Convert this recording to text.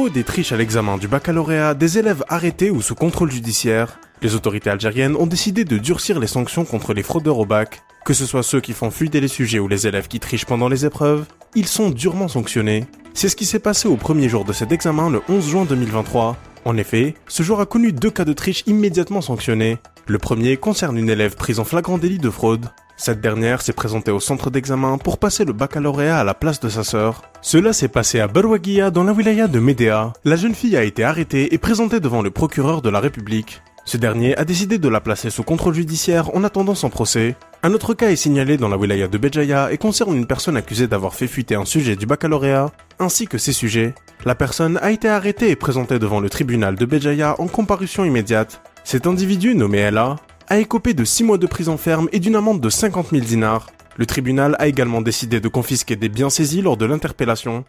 fraudes et triches à l'examen du baccalauréat, des élèves arrêtés ou sous contrôle judiciaire, les autorités algériennes ont décidé de durcir les sanctions contre les fraudeurs au bac. Que ce soit ceux qui font fluider les sujets ou les élèves qui trichent pendant les épreuves, ils sont durement sanctionnés. C'est ce qui s'est passé au premier jour de cet examen le 11 juin 2023. En effet, ce jour a connu deux cas de triche immédiatement sanctionnés. Le premier concerne une élève prise en flagrant délit de fraude. Cette dernière s'est présentée au centre d'examen pour passer le baccalauréat à la place de sa sœur. Cela s'est passé à Barwagia dans la wilaya de Médéa. La jeune fille a été arrêtée et présentée devant le procureur de la République. Ce dernier a décidé de la placer sous contrôle judiciaire en attendant son procès. Un autre cas est signalé dans la wilaya de Béjaïa et concerne une personne accusée d'avoir fait fuiter un sujet du baccalauréat, ainsi que ses sujets. La personne a été arrêtée et présentée devant le tribunal de Béjaïa en comparution immédiate. Cet individu, nommé Ella, a écopé de 6 mois de prison ferme et d'une amende de 50 000 dinars. Le tribunal a également décidé de confisquer des biens saisis lors de l'interpellation.